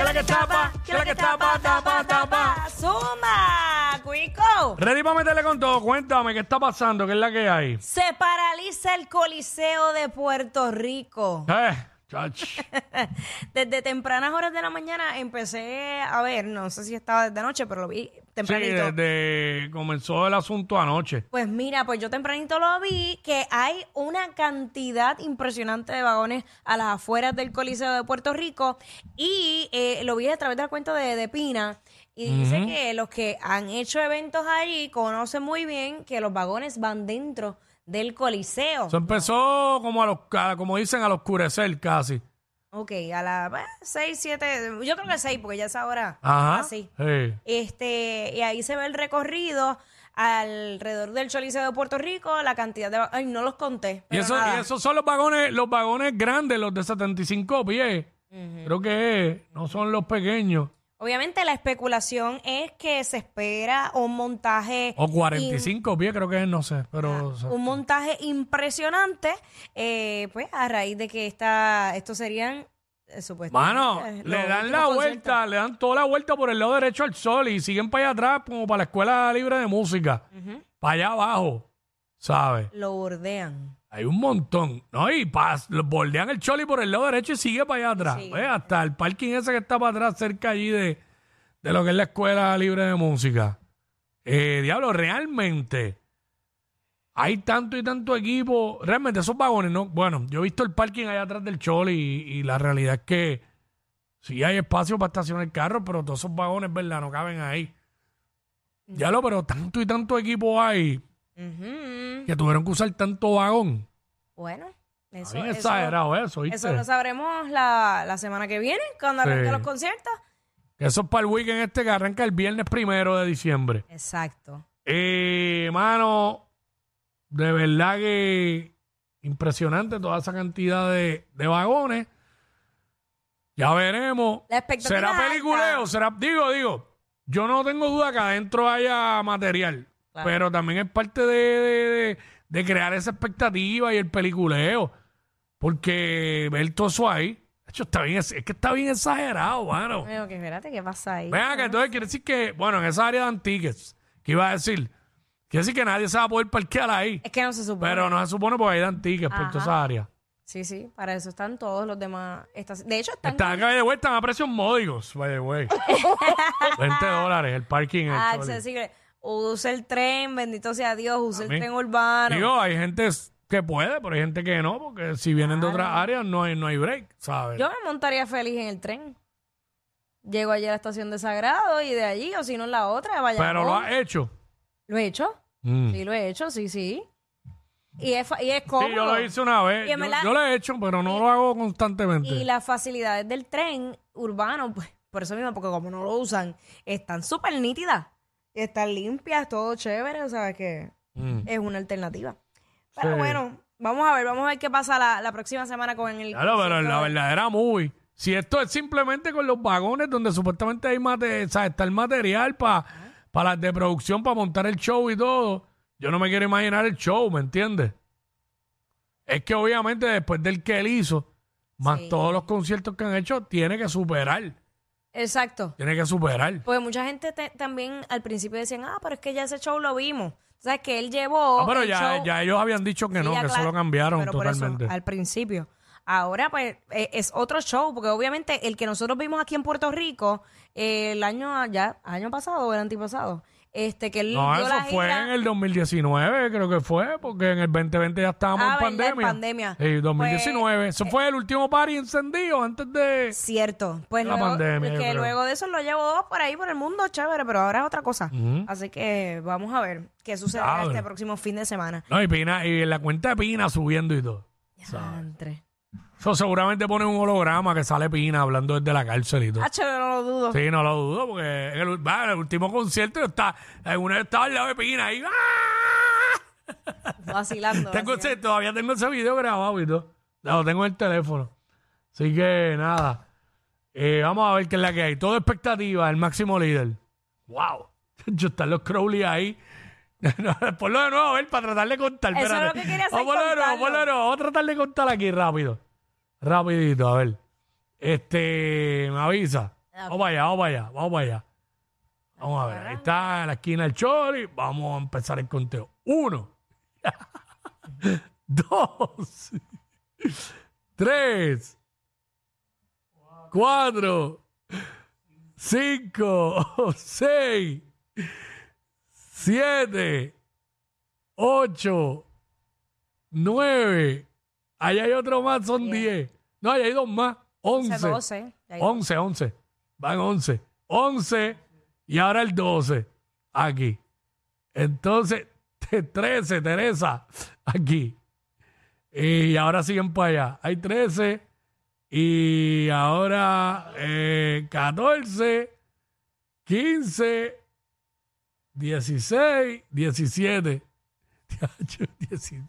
¿Qué es la que tapa? ¿Qué es la que tapa? Tapa, tapa. ¡Zumba! ¡Cuico! Ready para meterle con todo. Cuéntame, ¿qué está pasando? ¿Qué es la que hay? Se paraliza el Coliseo de Puerto Rico. Eh, chach. Desde tempranas horas de la mañana empecé a ver, no sé si estaba desde anoche, pero lo vi Sí, tempranito. desde comenzó el asunto anoche. Pues mira, pues yo tempranito lo vi que hay una cantidad impresionante de vagones a las afueras del Coliseo de Puerto Rico y eh, lo vi a través de la cuenta de, de Pina y dice que los que han hecho eventos allí conocen muy bien que los vagones van dentro del Coliseo. Eso empezó como a los, como dicen, al oscurecer casi. Ok, a las 6, 7, yo creo que 6 porque ya es ahora. Ajá. Así. Sí. Este, y ahí se ve el recorrido alrededor del Choliseo de Puerto Rico, la cantidad de... Ay, no los conté. Y, pero eso, nada. y esos son los vagones, los vagones grandes, los de 75 pies. Creo que no son los pequeños. Obviamente la especulación es que se espera un montaje... O 45 pies, creo que es, no sé. Pero o sea, un montaje impresionante, eh, pues a raíz de que esta, estos serían eh, supuestamente... Mano, eh, le dan la conciertos. vuelta, le dan toda la vuelta por el lado derecho al sol y siguen para allá atrás como para la escuela libre de música. Para allá abajo, ¿sabes? Lo bordean. Hay un montón, ¿no? Y pas, bordean el choli por el lado derecho y sigue para allá atrás. Ve, Hasta el parking ese que está para atrás, cerca allí de, de lo que es la escuela libre de música. Eh, diablo, realmente hay tanto y tanto equipo. Realmente esos vagones, ¿no? Bueno, yo he visto el parking allá atrás del choli y, y la realidad es que sí hay espacio para estacionar el carro, pero todos esos vagones, ¿verdad? No caben ahí. Ya lo, pero tanto y tanto equipo hay Ujú. que tuvieron que usar tanto vagón. Bueno, eso, Bien eso- exagerado eso, ¿viste? eso lo sabremos la, la semana que viene, cuando arranquen Sí. los conciertos. Eso es para el weekend este que arranca el viernes primero de diciembre. Exacto. Eh, mano, de verdad que impresionante toda esa cantidad de, de vagones. Ya veremos. La expectativa ¿Será es peliculeo? ¿Será? Digo, digo, yo no tengo duda que adentro haya material. Claro. Pero también es parte de, de- crear esa expectativa y el peliculeo. Porque ver todo eso ahí, de hecho, está bien, es que está bien exagerado, mano. Bueno, que espérate, ¿qué pasa ahí? Venga, que entonces quiere decir que, bueno, en esa área de antiques, que iba a decir, quiere decir que nadie se va a poder parquear ahí. Es que no se supone. Pero no se supone porque hay de antiques por Ajá. toda esa área. Sí, sí, para eso están todos los demás. estaci- De hecho, están Están acá de vuelta a precios módicos, by the way. 20 dólares el parking. Ah, trolley. Accesibles. Use el tren, bendito sea Dios, use el Amén. tren urbano. Digo, hay gente que puede, pero hay gente que no, porque si vienen de otras áreas no hay, no hay break, ¿sabes? Yo me montaría feliz en el tren. Llego allí a la estación de Sagrado y de allí, o si no en la otra, vaya. pero lo has hecho. ¿Lo he hecho? Mm. Sí, lo he hecho, sí, sí. Y es, fa- y es cómodo. Sí, yo lo hice una vez. Y en Yo, verdad- yo lo he hecho, pero no lo hago constantemente. Y las facilidades del tren urbano, pues, por eso mismo, porque como no lo usan, están súper nítidas. Están limpias, todo chévere, o sea que Mm. es una alternativa. Pero Sí. bueno, vamos a ver, vamos a ver qué pasa la, la próxima semana con el. Claro, pero la de- verdadera movie. Si esto es simplemente con los vagones donde supuestamente hay mate- o sea, está el material para las de producción, para montar el show y todo, yo no me quiero imaginar el show, ¿me entiendes? Es que obviamente después del que él hizo, más Sí. todos los conciertos que han hecho, tiene que superar. Exacto. Tiene que superar. Porque mucha gente te- también al principio decían, ah, pero es que ya ese show lo vimos. O sea, que él llevó. Ah, pero el ya, show- ya ellos habían dicho que Sí, no, ya que eso lo cambiaron pero por eso, totalmente. al principio. Ahora, pues, eh, es otro show, porque obviamente el que nosotros vimos aquí en Puerto Rico eh, el año ya, año pasado o el antipasado, este, que él No, dio eso la fue gira- en el 2019, creo que fue, porque en el 2020 ya estábamos Ah, en ¿verdad? En pandemia. pandemia. Sí, 2019. eso fue el último party encendido antes de... Cierto. Pues La luego, pandemia, yo que creo. luego de eso lo llevó por ahí por el mundo, chévere, pero ahora es otra cosa. Así que vamos a ver qué sucede Diablo. este próximo fin de semana. No, y Pina, y en la cuenta de Pina subiendo y todo. Diantre. Eso seguramente pone un holograma que sale Pina hablando desde la cárcel y todo. Chévere, no lo dudo. Sí, no lo dudo, porque en el, va, en el último concierto está, una vez estaba al lado de Pina y ¡ah! Vacilando. Tengo ese- todavía tengo ese video grabado y todo. Lo tengo en el teléfono. Así que nada. Eh, vamos a ver qué es la que hay. Todo expectativa, el máximo líder. ¡Wow! Yo están los Crowley ahí. No, ponlo de nuevo a ver para tratar de contar. Eso es espérate. lo que quería hacer, Vamos a de nuevo, contarlo. ponlo de nuevo. Vamos a tratar de contar aquí rápido. Rapidito, a ver. Este, me avisa. Vamos para allá, vamos para allá, vamos para allá. Vamos a ver, ahí está en la esquina el Chori. Vamos a empezar el conteo. Uno. Dos. Tres. Cuatro. Cinco. Seis. Siete. Ocho. Nueve. Allá hay otro más, son diez. No, ahí hay dos más. Once. 12. Ya hay- 11, 11. Van 11. 11 y ahora el 12. Aquí. Entonces, 13, Teresa. Aquí. Y ahora siguen para allá. Hay 13 y ahora eh, 14, 15, 16, 17. Diacho, 17.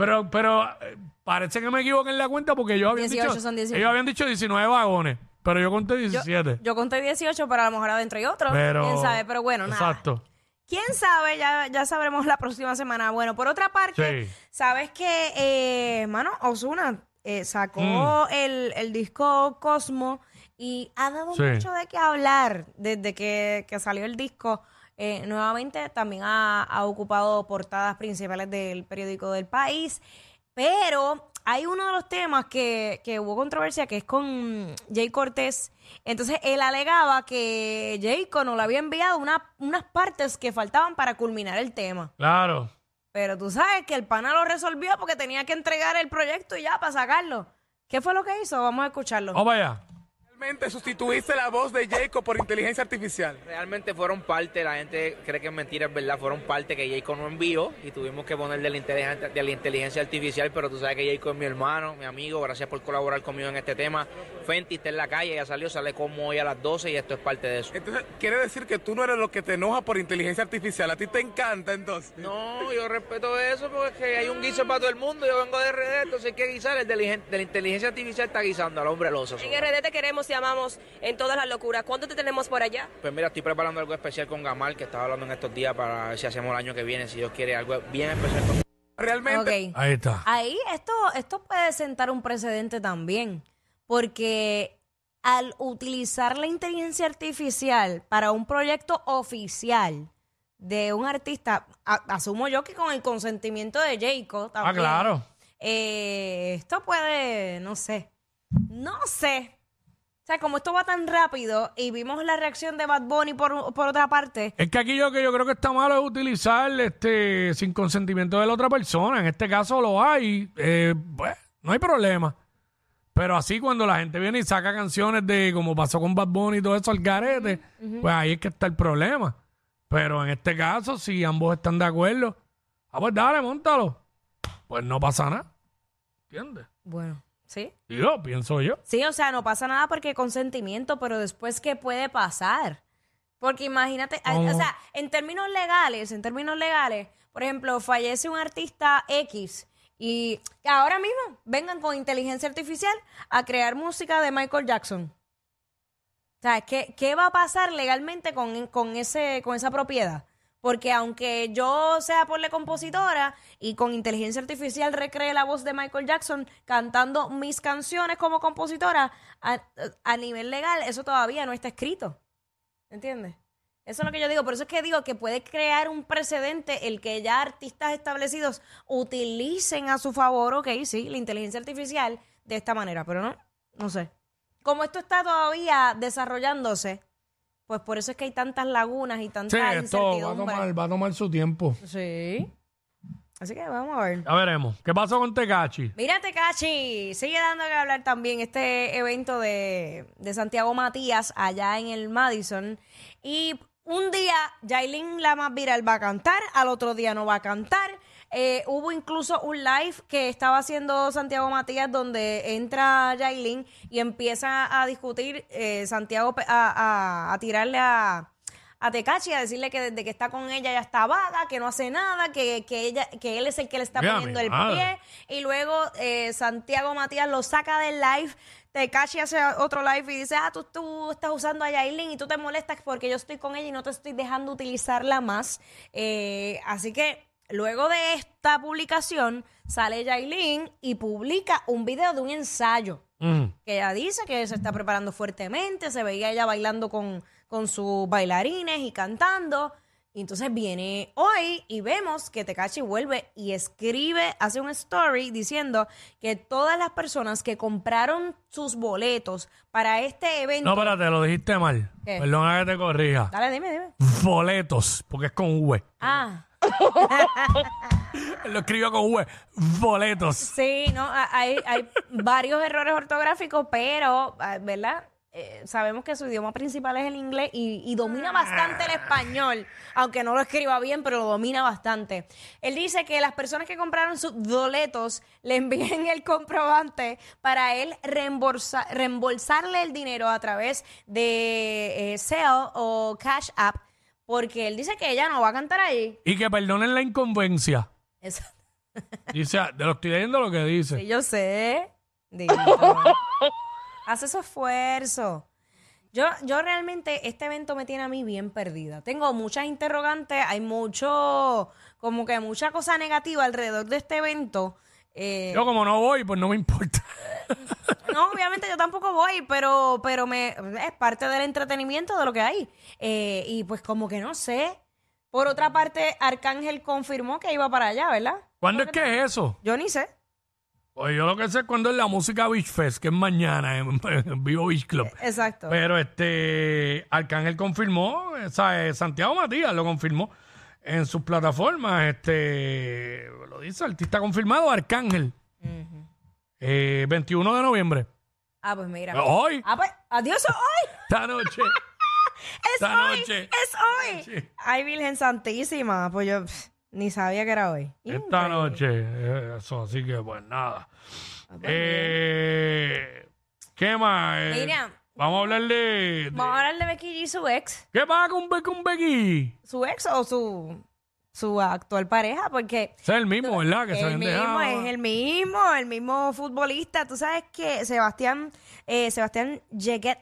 Pero, pero eh, parece que me equivoqué en la cuenta porque yo había 18 dicho, son 18. ellos habían dicho 19 vagones, pero yo conté 17. Yo conté 18, pero a lo mejor adentro hay otro. pero, ¿Quién sabe? Pero bueno, nada. Exacto. ¿Quién sabe? Ya, ya sabremos la próxima semana. Bueno, por otra parte, Sí. ¿sabes que eh, mano, Osuna sacó Mm. el, el disco Cosmo y ha dado Sí. mucho de qué hablar desde que, que salió el disco. Eh, nuevamente también ha, ha ocupado portadas principales del periódico del país. Pero hay uno de los temas que, que hubo controversia que es con Jay Cortés. Entonces él alegaba que Jayco no le había enviado una- unas partes que faltaban para culminar el tema. Claro. Pero tú sabes que el pana lo resolvió porque tenía que entregar el proyecto y ya para sacarlo. ¿Qué fue lo que hizo? Vamos a escucharlo. Vamos para allá. Realmente sustituiste la voz de Jacob por inteligencia artificial. Realmente fueron parte, la gente cree que es mentira, es verdad, fueron parte que Jacob no envió y tuvimos que poner de la inteligencia, de la inteligencia artificial, pero tú sabes que Jacob es mi hermano, mi amigo, gracias por colaborar conmigo en este tema. Fenty está en la calle, ya salió, sale como hoy a las 12 y esto es parte de eso. Entonces, quiere decir que tú no eres lo que te enoja por inteligencia artificial. A ti te encanta, entonces. No, yo respeto eso porque es que hay un guiso para todo el mundo, yo vengo de RD, entonces hay que guisar, el de la, inteligencia artificial está guisando al hombre al oso. En RD te queremos y amamos en todas las locuras. ¿Cuándo te tenemos por allá? Pues mira, estoy preparando algo especial con Gamal, que estaba hablando en estos días para ver si hacemos el año que viene, si Dios quiere, algo bien especial con Realmente. Ahí está. Ahí esto, esto puede sentar un precedente también, porque al utilizar la inteligencia artificial para un proyecto oficial de un artista, a- asumo yo que con el consentimiento de Jacob Ah, también. claro. eh, esto puede, no sé, no sé. Sea, como esto va tan rápido y vimos la reacción de Bad Bunny por, por otra parte, Es que aquí yo que yo creo que está malo es utilizar este sin consentimiento de la otra persona. En este caso lo hay, eh, pues, no hay problema. Pero así cuando la gente viene y saca canciones de como pasó con Bad Bunny y todo eso al garete, pues ahí es que está el problema. Pero en este caso, si ambos están de acuerdo, ah, pues dale, montalo. Pues no pasa nada. ¿Entiendes? bueno, ¿sí? Digo, pienso yo. Sí, o sea, no pasa nada porque consentimiento, pero después, ¿qué puede pasar? Porque imagínate, o sea, en términos legales, en términos legales, por ejemplo, fallece un artista X y ahora mismo vengan con inteligencia artificial a crear música de Michael Jackson. O sea, ¿qué, qué va a pasar legalmente con, con, ese, con esa propiedad? Porque aunque yo sea por la compositora y con inteligencia artificial recree la voz de Michael Jackson cantando mis canciones como compositora, a, a nivel legal eso todavía no está escrito. ¿Entiendes? Eso es lo que yo digo. Por eso es que digo que puede crear un precedente el que ya artistas establecidos utilicen a su favor, ok, sí, la inteligencia artificial de esta manera, pero no, no sé. Como esto está todavía desarrollándose, pues por eso es que hay tantas lagunas y Sí, tantas esto va a, incertidumbres. tomar, va a tomar su tiempo. Sí. Así que vamos a ver. Ya veremos. ¿Qué pasó con Tecachi? Mira, Tecachi, sigue dando que hablar también este evento de, de Santiago Matías allá en el Madison. Y un día Yailin, la más viral, va a cantar, al otro día no va a cantar. Eh, hubo incluso un live que estaba haciendo Santiago Matías donde entra Yailin y empieza a discutir eh, Santiago a, a- a tirarle a, a Tecachi a decirle que desde que está con ella ya está vaga, que no hace nada, que, que ella, que él es el que le está Mira, poniendo el madre. pie. Y luego eh, Santiago Matías lo saca del live. Tecachi hace otro live y dice, ah, tú, tú estás usando a Yailin y tú te molestas porque yo estoy con ella y no te estoy dejando utilizarla más. Eh, así que luego de esta publicación sale Yailin y publica un video de un ensayo Mm. que ella dice que se está preparando fuertemente, se veía ella bailando con, con sus bailarines y cantando. Y entonces viene hoy y vemos que Tekashi vuelve y escribe, hace un story diciendo que todas las personas que compraron sus boletos para este evento... No, espérate, lo dijiste mal. ¿Qué? Perdona que te corrija. Dale, dime, dime. Boletos, porque es con V. Ah, lo escribió con V. Boletos. sí, no, hay, hay varios errores ortográficos, pero, ah, ¿verdad? Eh, sabemos que su idioma principal es el inglés y, y domina bastante el español, aunque no lo escriba bien, pero lo domina bastante. Él dice que las personas que compraron sus boletos le envíen el comprobante para él reembolsa- reembolsarle el dinero a través de eh, Zelle o Cash App, porque él dice que ella no va a cantar ahí. Y que perdonen la inconveniencia. Eso. Dice, ah, te lo estoy leyendo lo que dice. Sí, yo sé. Dito. Hace su esfuerzo. Yo, yo realmente, este evento me tiene a mí bien perdida. Tengo muchas interrogantes, hay mucho, como que mucha cosa negativa alrededor de este evento. Eh, Yo como no voy, pues no me importa. no, obviamente yo tampoco voy, pero, pero me, es parte del entretenimiento de lo que hay. Eh, y pues como que no sé. Por otra parte, Arcángel confirmó que iba para allá, ¿verdad? ¿Cuándo es que es eso? Yo ni sé. Pues yo lo que sé es cuando es la música Beach Fest, que es mañana en, en Vivo Beach Club. Exacto. Pero este Arcángel confirmó, o sea, eh, Santiago Matías lo confirmó en sus plataformas. Este lo dice, artista confirmado, Arcángel. Eh, 21 de noviembre. Ah, pues mira. Hoy, Ah, pues, adiós hoy. esta noche. Es Esta hoy. noche. Es hoy. Sí. Ay, Virgen Santísima. Pues yo pff, ni sabía que era hoy. Esta noche. eh, Eso, así que pues nada. Eh, ¿Qué más? Eh, Mira. Vamos a hablar de. de- Vamos a hablar de Becky G y su ex. ¿Qué pasa con, Be- con Becky? Su ex o su, su actual pareja, porque Ese es el mismo, ¿verdad? Que se el habían mismo dejado. es el mismo, el mismo futbolista. Tú sabes que Sebastián, eh, Sebastián Yeguet,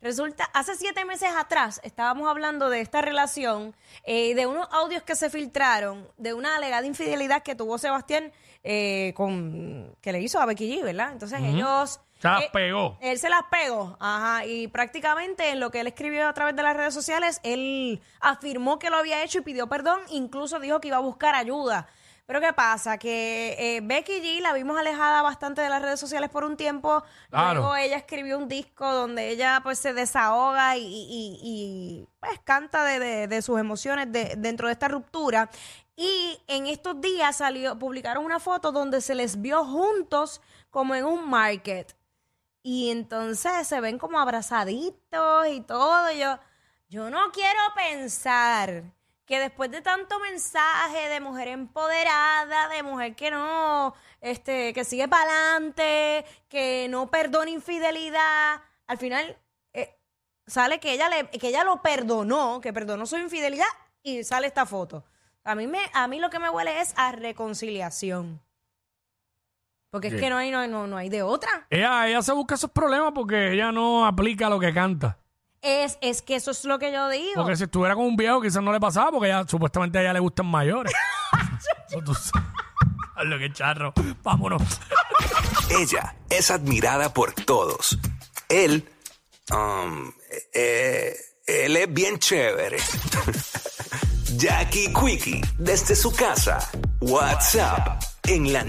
resulta, hace siete meses atrás estábamos hablando de esta relación, eh, de unos audios que se filtraron, de una alegada infidelidad que tuvo Sebastián eh, con que le hizo a Becky G, ¿verdad? Entonces ellos... Se las eh, pegó. él se las pegó, ajá, y prácticamente en lo que él escribió a través de las redes sociales, él afirmó que lo había hecho y pidió perdón, incluso dijo que iba a buscar ayuda. Pero ¿qué pasa? Que eh, Becky G la vimos alejada bastante de las redes sociales por un tiempo. Claro. Luego ella escribió un disco donde ella pues se desahoga y, y- y, pues canta de, de- de sus emociones de- dentro de esta ruptura. Y en estos días salió, publicaron una foto donde se les vio juntos como en un market. Y entonces se ven como abrazaditos y todo. Yo, yo no quiero pensar que después de tanto mensaje de mujer empoderada, de mujer que no, este, que sigue para adelante, que no perdona infidelidad, al final eh, sale que ella le, que ella lo perdonó, que perdonó su infidelidad y sale esta foto. A mí me, a mí lo que me huele es a reconciliación. Porque es que no hay, no, hay- no, no hay de otra. Ella, ella se busca esos problemas porque ella no aplica lo que canta. Es, es que eso es lo que yo digo. Porque si estuviera con un viejo quizás no le pasaba porque ella, supuestamente a ella le gustan mayores. Eso tú sabes. Lo que charro. Vámonos. Ella es admirada por todos. Él, um, eh, él es bien chévere. Jackie Quickie, desde su casa. WhatsApp, en la